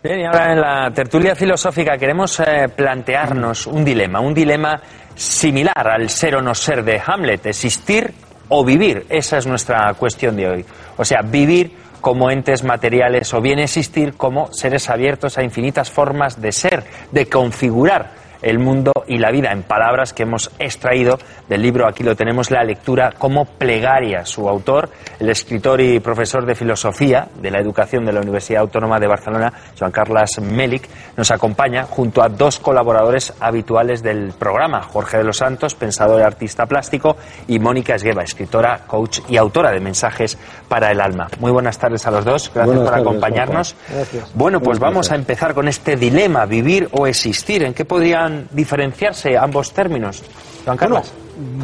Bien, y ahora en la tertulia filosófica queremos eh, plantearnos un dilema, un dilema similar al ser o no ser de Hamlet, existir o vivir. Esa es nuestra cuestión de hoy. O sea, vivir como entes materiales o bien existir como seres abiertos a infinitas formas de ser, de configurar el mundo y la vida, en palabras que hemos extraído del libro, aquí lo tenemos, la lectura como plegaria. Su autor, el escritor y profesor de filosofía de la educación de la Universidad Autónoma de Barcelona, Joan Carles Melic, nos acompaña junto a dos colaboradores habituales del programa, Jorge de los Santos, pensador y artista plástico, y Mónica Esgueva, escritora, coach y autora de mensajes para el alma. Muy buenas tardes a los dos, gracias por acompañarnos. Bueno, pues vamos a empezar con este dilema, vivir o existir. ¿En qué podrían diferenciarse ambos términos? Juan Carlos.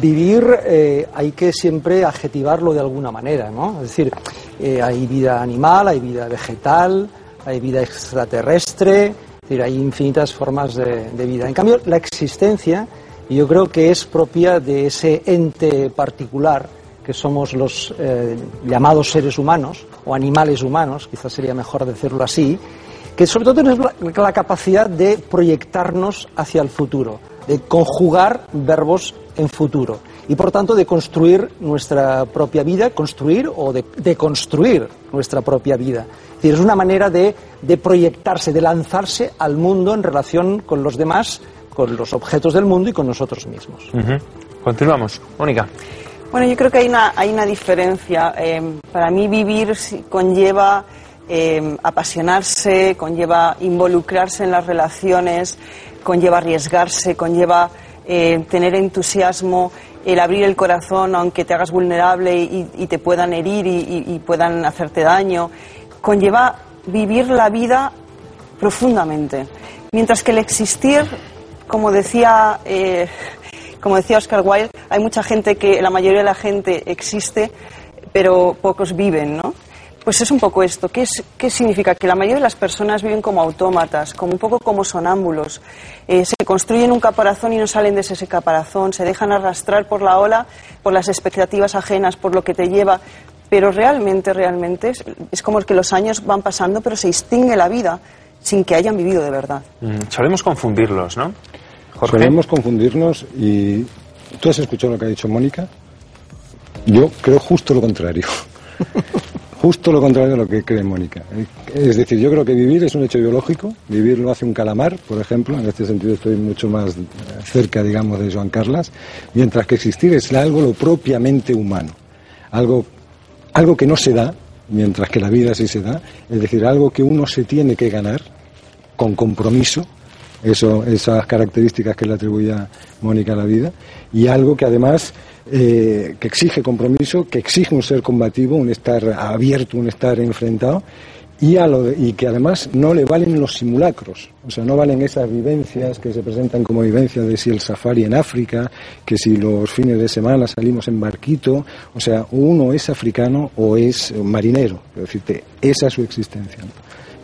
vivir eh, hay que siempre adjetivarlo de alguna manera, ¿no? Es decir, eh, hay vida animal, hay vida vegetal, hay vida extraterrestre, es decir, hay infinitas formas de, de vida. En cambio, la existencia yo creo que es propia de ese ente particular que somos los eh, llamados seres humanos o animales humanos, quizás sería mejor decirlo así, que sobre todo tenemos la, la capacidad de proyectarnos hacia el futuro, de conjugar verbos en futuro y por tanto de construir nuestra propia vida, construir o de, de construir nuestra propia vida. Es decir, es una manera de, de proyectarse, de lanzarse al mundo en relación con los demás, con los objetos del mundo y con nosotros mismos. Continuamos. Mónica. Bueno, yo creo que hay una, hay una diferencia. Eh, para mí vivir conlleva eh, apasionarse, conlleva involucrarse en las relaciones, conlleva arriesgarse, conlleva eh, tener entusiasmo, el abrir el corazón aunque te hagas vulnerable y, te puedan herir y puedan hacerte daño. Conlleva vivir la vida profundamente. Mientras que el existir, como decía, eh, como decía Oscar Wilde, hay mucha gente que, la mayoría de la gente existe, pero pocos viven, ¿no? Pues es un poco esto. ¿Qué, es- qué significa? Que la mayoría de las personas viven como autómatas, como un poco como sonámbulos. Eh, se construyen un caparazón y no salen de ese caparazón, se dejan arrastrar por la ola, por las expectativas ajenas, por lo que te lleva. Pero realmente, realmente, es, es como que los años van pasando, pero se extingue la vida sin que hayan vivido de verdad. Mm, Solemos confundirlos, ¿no? Jorge. Solemos confundirnos y tú has escuchado lo que ha dicho Mónica. Yo creo justo lo contrario. justo lo contrario de lo que cree Mónica. Es decir, yo creo que vivir es un hecho biológico. Vivir lo hace un calamar, por ejemplo. En este sentido estoy mucho más cerca, digamos, de Joan Carlas. Mientras que existir es algo lo propiamente humano. Algo, algo que no se da, mientras que la vida sí se da. Es decir, algo que uno se tiene que ganar con compromiso, eso, esas características que le atribuía Mónica a la vida, y algo que además eh, que exige compromiso, que exige un ser combativo, un estar abierto, un estar enfrentado, y, a lo de- y que además no le valen los simulacros, o sea, no valen esas vivencias que se presentan como vivencias de si el safari en África, que si los fines de semana salimos en barquito, o sea, uno es africano o es marinero, es decir, esa es su existencia.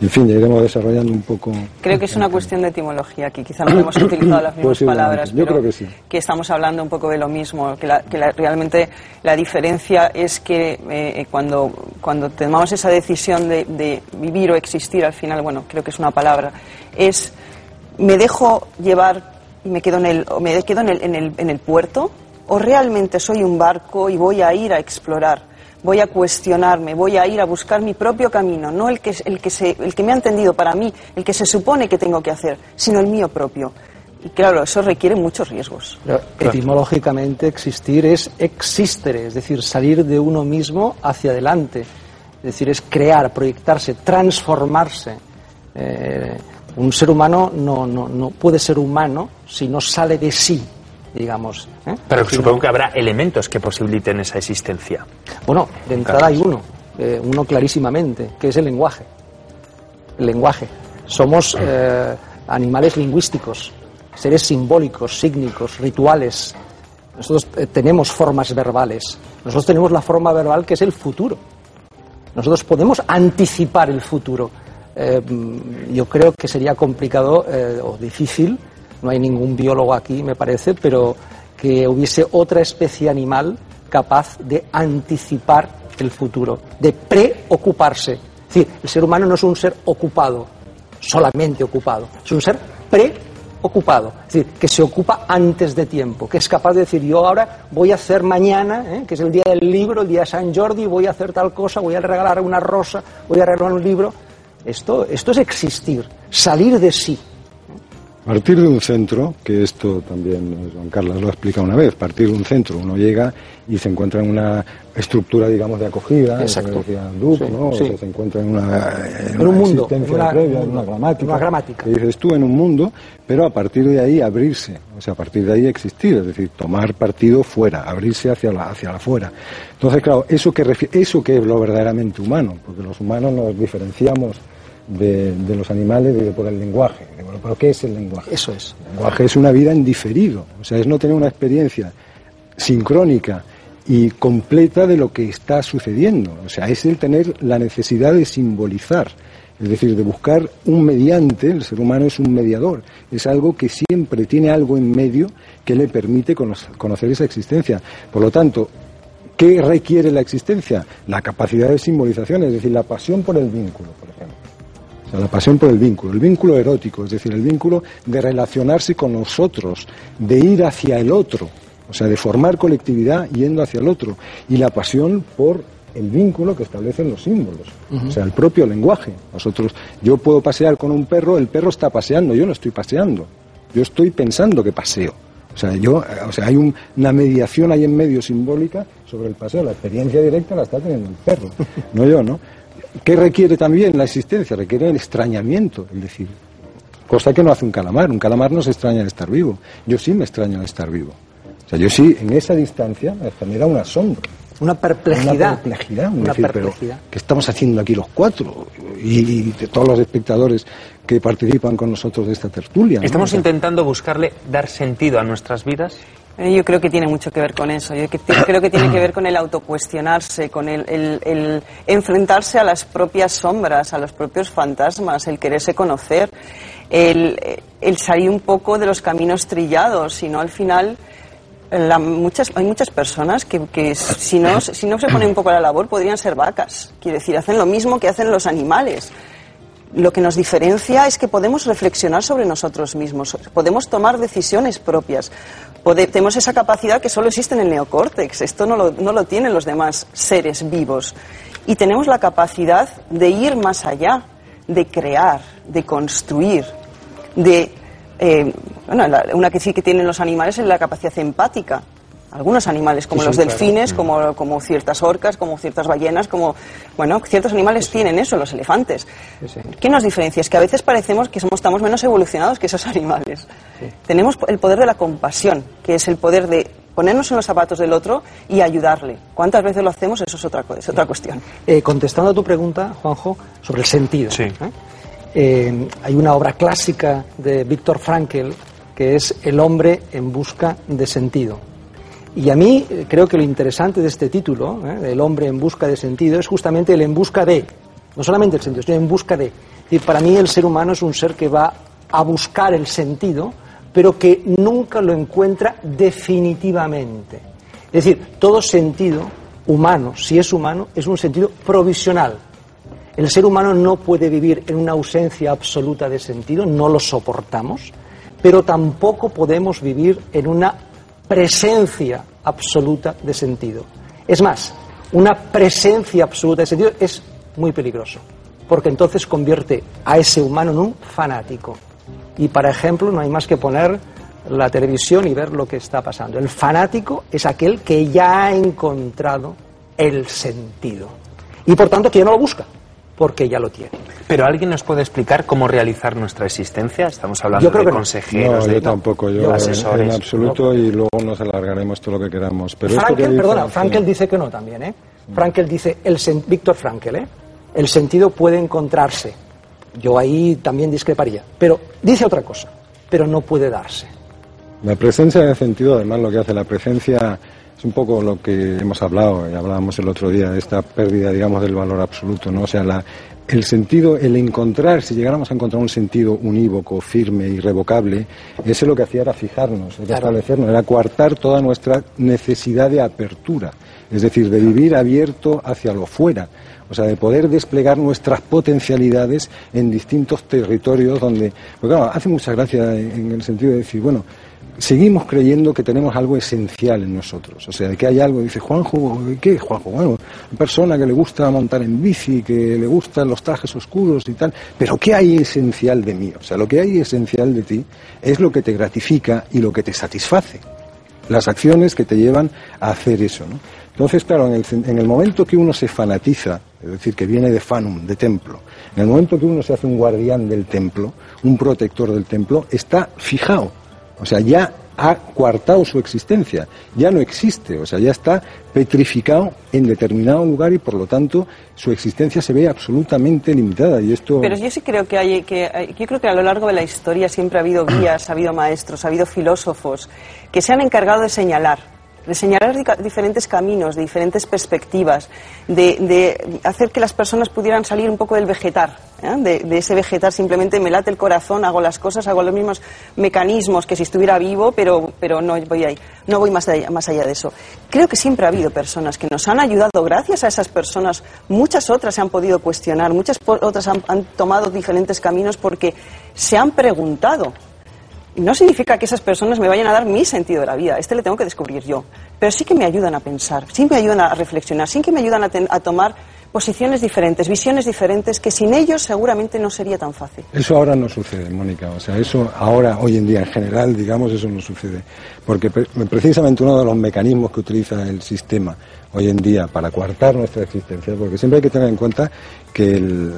En fin, ya iremos desarrollando un poco. Creo que es una cuestión de etimología, que quizá no hemos utilizado las mismas palabras, Yo creo que sí. que estamos hablando un poco de lo mismo, que, la- que la- realmente la diferencia es que eh, cuando, cuando tomamos esa decisión de, de vivir o existir, al final, bueno, creo que es una palabra, es me dejo llevar y me quedo en el, o me quedo en el, en el, en el puerto o realmente soy un barco y voy a ir a explorar. Voy a cuestionarme, voy a ir a buscar mi propio camino, no el que, el, que se, el que me ha entendido para mí, el que se supone que tengo que hacer, sino el mío propio. Y claro, eso requiere muchos riesgos. Pero etimológicamente existir es existere, es decir, salir de uno mismo hacia adelante. Es decir, es crear, proyectarse, transformarse. Eh, un ser humano no, no, no puede ser humano si no sale de sí, digamos. ¿eh? Pero supongo que habrá elementos que posibiliten esa existencia. Bueno, de entrada hay uno, eh, uno clarísimamente, que es el lenguaje. El lenguaje. Somos eh, animales lingüísticos, seres simbólicos, sígnicos, rituales. Nosotros tenemos formas verbales. Nosotros tenemos la forma verbal que es el futuro. Nosotros podemos anticipar el futuro. Eh, yo creo que sería complicado eh, o difícil, no hay ningún biólogo aquí, me parece, pero que hubiese otra especie animal capaz de anticipar el futuro, de preocuparse. Es decir, el ser humano no es un ser ocupado, solamente ocupado, es un ser preocupado, es decir, que se ocupa antes de tiempo, que es capaz de decir, yo ahora voy a hacer mañana, ¿eh? que es el día del libro, el día de San Jordi, voy a hacer tal cosa, voy a regalar una rosa, voy a regalar un libro. Esto, esto es existir, salir de sí. Partir de un centro, que esto también Juan Carlos lo ha explicado una vez, partir de un centro, uno llega y se encuentra en una estructura, digamos, de acogida, Exacto. Duke, Sí, ¿no? sí. O sea, se encuentra en una, en En un una mundo, existencia en una- previa, en una gramática. una gramática. Que dices tú en un mundo, pero a partir de ahí abrirse, o sea, a partir de ahí existir, es decir, tomar partido fuera, abrirse hacia la, hacia la fuera. Entonces, claro, eso que, eso que es lo verdaderamente humano, porque los humanos nos diferenciamos de, de los animales de- por el lenguaje. Bueno, ¿Pero qué es el lenguaje? Eso es. El lenguaje es una vida en diferido, o sea, es no tener una experiencia sincrónica y completa de lo que está sucediendo, o sea, es el tener la necesidad de simbolizar, es decir, de buscar un mediante, el ser humano es un mediador, es algo que siempre tiene algo en medio que le permite cono- conocer esa existencia. Por lo tanto, ¿qué requiere la existencia? La capacidad de simbolización, es decir, la pasión por el vínculo, por. O sea, la pasión por el vínculo, el vínculo erótico, es decir, el vínculo de relacionarse con nosotros, de ir hacia el otro, o sea, de formar colectividad yendo hacia el otro, y la pasión por el vínculo que establecen los símbolos, o sea, el propio lenguaje. Nosotros, yo puedo pasear con un perro, el perro está paseando, yo no estoy paseando, yo estoy pensando que paseo. O sea, yo, eh, o sea, hay un- una mediación ahí en medio simbólica sobre el paseo. La experiencia directa la está teniendo el perro, no yo, ¿no? ¿Qué requiere también la existencia? Requiere el extrañamiento, es decir, cosa que no hace un calamar. Un calamar no se extraña de estar vivo. Yo sí me extraño de estar vivo. O sea, yo sí, en esa distancia, me genera un asombro. Una perplejidad. Una perplejidad. Una decir, pero, perplejidad. ¿Qué estamos haciendo aquí los cuatro? Y, y de todos los espectadores que participan con nosotros de esta tertulia. ¿no? Estamos O sea, intentando buscarle dar sentido a nuestras vidas. Eh, Yo creo que tiene mucho que ver con eso. Yo creo que tiene que ver con el autocuestionarse, con el, el- el enfrentarse a las propias sombras, a los propios fantasmas, el quererse conocer, el, el salir un poco de los caminos trillados, sino al final. la- muchas, hay muchas personas que, que si, no, si no se ponen un poco a la labor podrían ser vacas. Quiere decir, hacen lo mismo que hacen los animales. Lo que nos diferencia es que podemos reflexionar sobre nosotros mismos, podemos tomar decisiones propias. Tenemos esa capacidad que solo existe en el neocórtex, esto no lo, no lo tienen los demás seres vivos. Y tenemos la capacidad de ir más allá, de crear, de construir, de... eh, bueno, una que sí que tienen los animales es la capacidad empática. Algunos animales, como Sí, los sí, claro. delfines, como, como ciertas orcas, como ciertas ballenas, como... Bueno, ciertos animales tienen eso, los elefantes. Sí, sí. ¿Qué nos diferencia? Es que a veces parecemos que somos, estamos menos evolucionados que esos animales. Tenemos el poder de la compasión, que es el poder de ponernos en los zapatos del otro y ayudarle. ¿Cuántas veces lo hacemos? Eso es otra, es otra cuestión. Eh, contestando a tu pregunta, Juanjo, sobre el sentido. Sí. ¿eh? Eh, hay una obra clásica de Víctor Frankl que es El hombre en busca de sentido. Y a mí eh, creo que lo interesante de este título, ¿eh? El hombre en busca de sentido, es justamente el en busca de, no solamente el sentido, sino en busca de. Decir, para mí el ser humano es un ser que va a buscar el sentido, pero que nunca lo encuentra definitivamente. Es decir, todo sentido humano, si es humano, es un sentido provisional. El ser humano no puede vivir en una ausencia absoluta de sentido, no lo soportamos, pero tampoco podemos vivir en una presencia absoluta de sentido. Es más, una presencia absoluta de sentido es muy peligroso, porque entonces convierte a ese humano en un fanático. Y, para ejemplo, no hay más que poner la televisión y ver lo que está pasando. El fanático es aquel que ya ha encontrado el sentido. Y, por tanto, que ya no lo busca, porque ya lo tiene. Pero ¿alguien nos puede explicar cómo realizar nuestra existencia? Estamos hablando Yo creo de que no. consejeros, No, de yo tampoco, yo asesores. en absoluto y luego nos alargaremos todo lo que queramos. Pero esto que Frankel, dice- perdona, sí. Frankel dice que no también, ¿eh? Frankel dice, el sen- Víctor Frankel, ¿eh? El sentido puede encontrarse Yo ahí también discreparía. Pero dice otra cosa, pero no puede darse. La presencia en el sentido, además, lo que hace la presencia es un poco lo que hemos hablado y hablábamos el otro día de esta pérdida, digamos, del valor absoluto, ¿no? O sea, la, el sentido, el encontrar, si llegáramos a encontrar un sentido unívoco, firme, irrevocable, ese lo que hacía era fijarnos, era establecernos, era coartar toda nuestra necesidad de apertura, es decir, de vivir abierto hacia lo fuera, o sea, de poder desplegar nuestras potencialidades en distintos territorios donde, porque claro, hace mucha gracia en el sentido de decir, bueno, seguimos creyendo que tenemos algo esencial en nosotros. O sea, que hay algo, dice Juanjo, ¿qué es Juanjo? Bueno, una persona que le gusta montar en bici, que le gustan los trajes oscuros y tal, pero ¿qué hay esencial de mí? O sea, lo que hay esencial de ti es lo que te gratifica y lo que te satisface. Las acciones que te llevan a hacer eso, ¿no? Entonces, claro, en el, en el momento que uno se fanatiza, es decir, que viene de fanum, de templo, en el momento que uno se hace un guardián del templo, un protector del templo, está fijado o sea, ya ha coartado su existencia, ya no existe, o sea, ya está petrificado en determinado lugar y por lo tanto su existencia se ve absolutamente limitada y esto Pero yo sí creo que hay que yo creo que a lo largo de la historia siempre ha habido guías, ha habido maestros, ha habido filósofos que se han encargado de señalar de señalar diferentes caminos, de diferentes perspectivas, de, hacer que las personas pudieran salir un poco del vegetar, ¿eh? de, ese vegetar simplemente me late el corazón, hago las cosas, hago los mismos mecanismos que si estuviera vivo, pero, pero no voy ahí, no voy más allá, más allá de eso. Creo que siempre ha habido personas que nos han ayudado, gracias a esas personas, muchas otras se han podido cuestionar, muchas otras han tomado diferentes caminos porque se han preguntado no significa que esas personas me vayan a dar mi sentido de la vida, este le tengo que descubrir yo, pero sí que me ayudan a pensar, sí me ayudan a reflexionar, sí que me ayudan a, tomar posiciones diferentes, visiones diferentes, que sin ellos seguramente no sería tan fácil. Eso ahora no sucede, Mónica. O sea, eso ahora, hoy en día, en general, digamos, eso no sucede. Porque precisamente uno de los mecanismos que utiliza el sistema hoy en día para coartar nuestra existencia, porque siempre hay que tener en cuenta que el,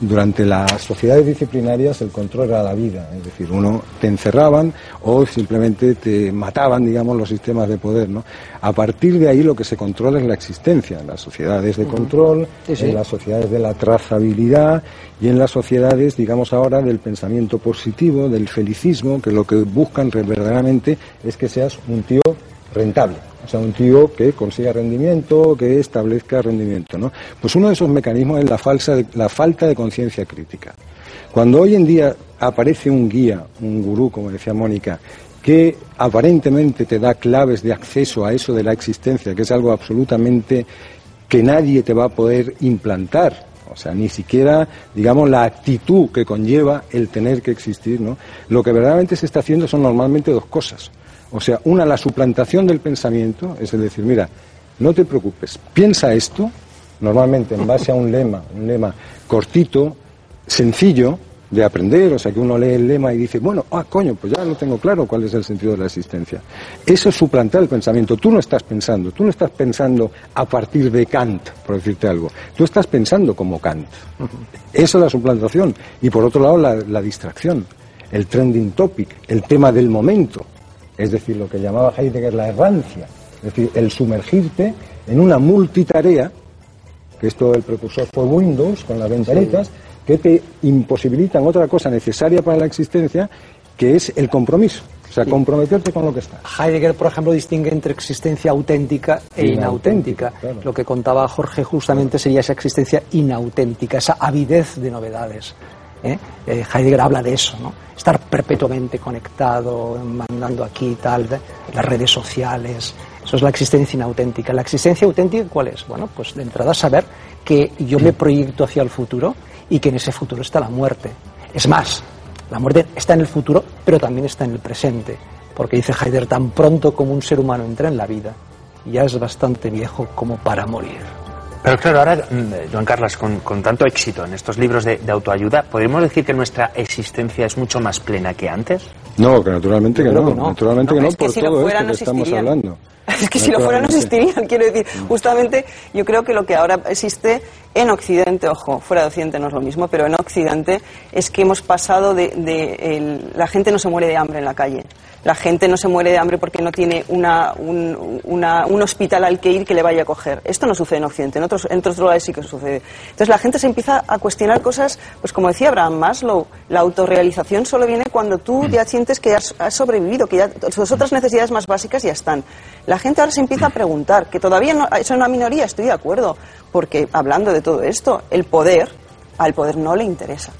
durante las sociedades disciplinarias el control era la vida, es decir, uno te encerraban o simplemente te mataban, digamos, los sistemas de poder, ¿no? A partir de ahí lo que se controla es la existencia, en las sociedades de control, en las sociedades de la trazabilidad y en las sociedades, digamos ahora, del pensamiento positivo, del felicismo, que lo que buscan verdaderamente es que seas un tío rentable. O sea, un tío que consiga rendimiento, que establezca rendimiento, ¿no? Pues uno de esos mecanismos es la, falsa, la falta de conciencia crítica. Cuando hoy en día aparece un guía, un gurú, como decía Mónica, que aparentemente te da claves de acceso a eso de la existencia, que es algo absolutamente que nadie te va a poder implantar, o sea, ni siquiera, digamos, la actitud que conlleva el tener que existir, ¿no? Lo que verdaderamente se está haciendo son normalmente dos cosas. O sea, una, la suplantación del pensamiento, es decir, mira, no te preocupes, piensa esto, normalmente en base a un lema, un lema cortito, sencillo de aprender, o sea, que uno lee el lema y dice, bueno, ah, coño, pues ya no tengo claro cuál es el sentido de la existencia. Eso es suplantar el pensamiento. Tú no estás pensando, tú no estás pensando a partir de Kant, por decirte algo. Tú estás pensando como Kant. Eso es la suplantación. Y por otro lado, la, la distracción, el trending topic, el tema del momento es decir, lo que llamaba Heidegger la errancia, es decir, el sumergirte en una multitarea, que esto el precursor fue Windows con las ventanitas, que te imposibilitan otra cosa necesaria para la existencia, que es el compromiso. O sea, comprometerte con lo que está. Heidegger, por ejemplo, distingue entre existencia auténtica e inauténtica. Lo que contaba Jorge justamente sería esa existencia inauténtica, esa avidez de novedades. ¿Eh? Eh, Heidegger habla de eso, ¿no? estar perpetuamente conectado, mandando aquí tal, las redes sociales. Eso es la existencia inauténtica. ¿La existencia auténtica cuál es? Bueno, pues de entrada saber que yo me proyecto hacia el futuro y que en ese futuro está la muerte. Es más, la muerte está en el futuro, pero también está en el presente. Porque dice Heidegger, tan pronto como un ser humano entra en la vida, ya es bastante viejo como para morir. Pero claro, ahora, mm, Joan Carlos, con, tanto éxito en estos libros de, autoayuda, ¿podríamos decir que nuestra existencia es mucho más plena que antes? No, que naturalmente que no, naturalmente que no, por todo esto que estamos hablando. Es que si lo fuera no existirían, quiero decir. Justamente yo creo que lo que ahora existe en Occidente, ojo, fuera de Occidente no es lo mismo, pero en Occidente es que hemos pasado de, la gente no se muere de hambre en la calle. La gente no se muere de hambre porque no tiene un, hospital al que ir que le vaya a coger. Esto no sucede en Occidente, en otros, en otros lugares sí que sucede. Entonces la gente se empieza a cuestionar cosas, pues como decía Abraham Maslow, la autorrealización solo viene cuando tú ya sientes que has, has sobrevivido, que ya tus otras necesidades más básicas ya están. La gente ahora se empieza a preguntar, que todavía no, es una minoría, estoy de acuerdo, porque hablando de todo esto, el poder, al poder no le interesa.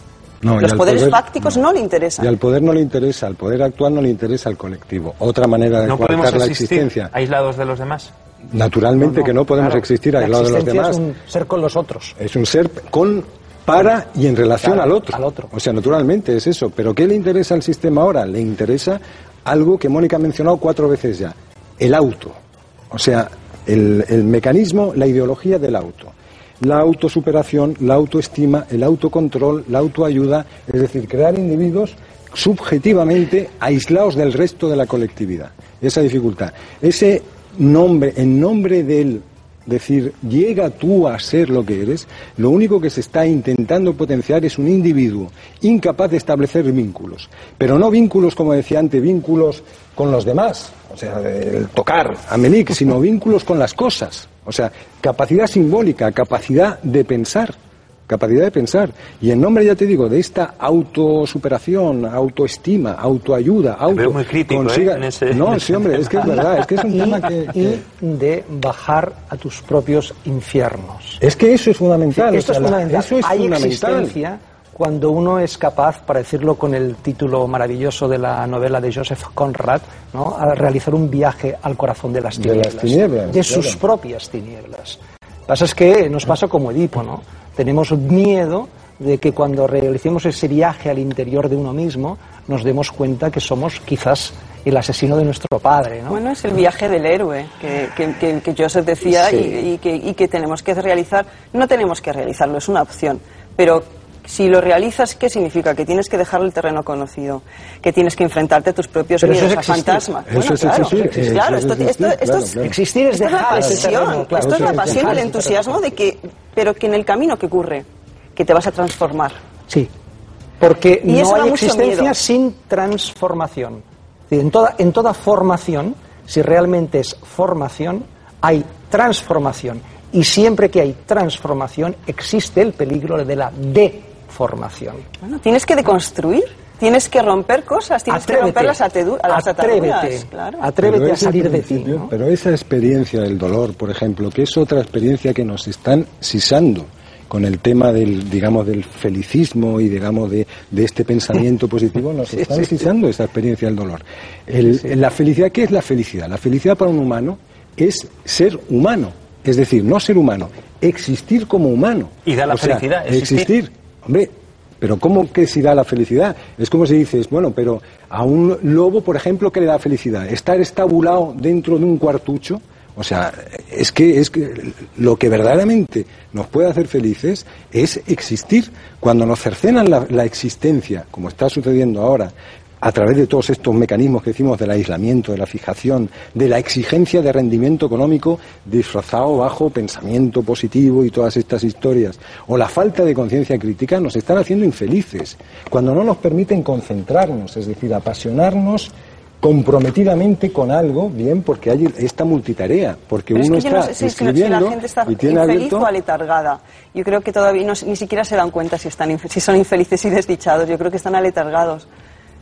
No, Los poderes poder- fácticos no le interesan. Y al poder no le interesa, al poder actual no le interesa al colectivo. Otra manera de No podemos la existencia. aislados de los demás. Naturalmente que no podemos Claro, existir la aislados de los demás. es un ser con los otros. Es un ser con, para y en relación Claro, al, otro. al otro. O sea, naturalmente es eso. Pero ¿qué le interesa al sistema ahora? Le interesa algo que Mónica ha mencionado cuatro veces ya. El auto. O sea, el, el mecanismo, la ideología del auto. La autosuperación, la autoestima, el autocontrol, la autoayuda. Es decir, crear individuos subjetivamente aislados del resto de la colectividad. Esa dificultad. Ese nombre, en nombre del decir, llega tú a ser lo que eres, lo único que se está intentando potenciar es un individuo incapaz de establecer vínculos. Pero no vínculos, como decía antes, vínculos con los demás, o sea, el tocar a Melik, sino vínculos con las cosas. O sea, capacidad simbólica, capacidad de pensar capacidad de pensar. Y en nombre, ya te digo, de esta autosuperación, autoestima, autoayuda, auto... veo muy crítico, ¿eh? en ese- No, sí, hombre, es que es verdad, es que es un y, tema que... que- y de bajar a tus propios infiernos. Es que eso es fundamental. Esto o sea, es fundamental. Eso es Hay fundamental. existencia cuando uno es capaz, para decirlo con el título maravilloso de la novela de Joseph Conrad, ¿no? a realizar un viaje al corazón de las De las tinieblas. tinieblas, de claro. sus propias tinieblas. Pasa es que nos pasa como Edipo, ¿no? Tenemos miedo de que cuando realicemos ese viaje al interior de uno mismo, nos demos cuenta que somos quizás el asesino de nuestro padre, ¿no? Bueno, es el viaje del héroe que, que, que- que Joseph decía Sí. y, y que, y que tenemos que realizar. No tenemos que realizarlo, es una opción. Pero si lo realizas, ¿qué significa? Que tienes que dejar el terreno conocido, que tienes que enfrentarte a tus propios Pero miedos, a fantasmas. Eso es claro, existir, eso es claro, esto, existir, esto- esto claro, es, claro. Existir es esto es la dejar pasión, terreno, claro. esto es la pasión el dejar entusiasmo de que, pero que en el camino que ocurre, que te vas a transformar. Sí, porque Y no hay existencia miedo. sin transformación. En toda, en toda formación, si realmente es formación, hay transformación. Y siempre que hay transformación, existe el peligro de la deformación. Bueno, tienes que deconstruir, tienes que romper cosas, tienes que romper las, atedu- las ataduras. atrévete, Claro. atrévete a salir de ti. Pero esa experiencia del dolor, por ejemplo, que es otra experiencia que nos están sisando con el tema del, digamos, del felicismo y, digamos, de, de este pensamiento positivo, nos están sisando esa experiencia del dolor. El- La felicidad, ¿qué es la felicidad? La felicidad para un humano es ser humano, es decir, no ser humano, existir como humano. Y da la O sea, felicidad, existir. existir. Hombre, pero ¿cómo que si da la felicidad? Es como si dices, bueno, pero a un lobo, por ejemplo, ¿qué le da felicidad? Estar estabulado dentro de un cuartucho. O sea, es que, es que lo que verdaderamente nos puede hacer felices es existir. Cuando nos cercenan la, la existencia, como está sucediendo ahora, a través de todos estos mecanismos que decimos del aislamiento, de la fijación, de la exigencia de rendimiento económico disfrazado bajo pensamiento positivo y todas estas historias, o la falta de conciencia crítica, nos están haciendo infelices, cuando no nos permiten concentrarnos, es decir, apasionarnos comprometidamente con algo, bien, porque hay esta multitarea, porque Pero es uno que no está sé si- si, si escribiendo la gente está y tiene infeliz abierto... o aletargada. Yo creo que todavía no- ni siquiera se dan cuenta si, están, si son infelices y desdichados. Yo creo que están aletargados.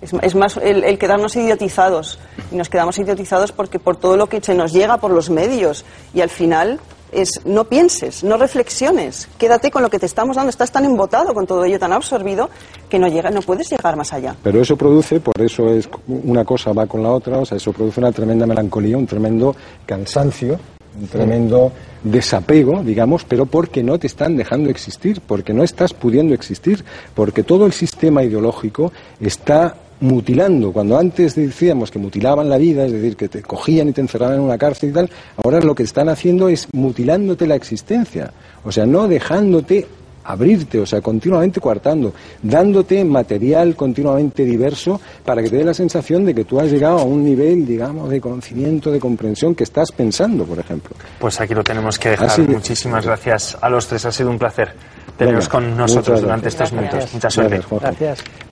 Es, es más el, el quedarnos idiotizados. Y nos quedamos idiotizados porque por todo lo que se nos llega por los medios. Y al final es no pienses, no reflexiones. Quédate con lo que te estamos dando. Estás tan embotado con todo ello, tan absorbido, que no, llega, no puedes llegar más allá. Pero eso produce, por eso es una cosa va con la otra, o sea, eso produce una tremenda melancolía, un tremendo cansancio, un tremendo desapego, digamos, pero porque no te están dejando existir, porque no estás pudiendo existir, porque todo el sistema ideológico está mutilando. Cuando antes decíamos que mutilaban la vida, es decir, que te cogían y te encerraban en una cárcel y tal, ahora lo que están haciendo es mutilándote la existencia, o sea, no dejándote abrirte, o sea, continuamente coartando, dándote material continuamente diverso para que te dé la sensación de que tú has llegado a un nivel, digamos, de conocimiento, de comprensión que estás pensando, por ejemplo. Pues aquí lo tenemos que dejar. Que- Muchísimas gracias a los tres. Ha sido un placer teneros Venga, con nosotros durante gracias. estos minutos. Mucha suerte. Gracias, Jorge. Gracias.